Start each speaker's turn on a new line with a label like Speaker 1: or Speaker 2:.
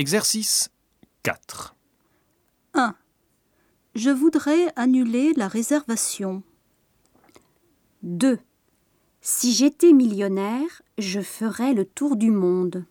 Speaker 1: Exercice 4.
Speaker 2: 1. Je voudrais annuler la réservation.
Speaker 3: 2. Si j'étais millionnaire, je ferais le tour du monde.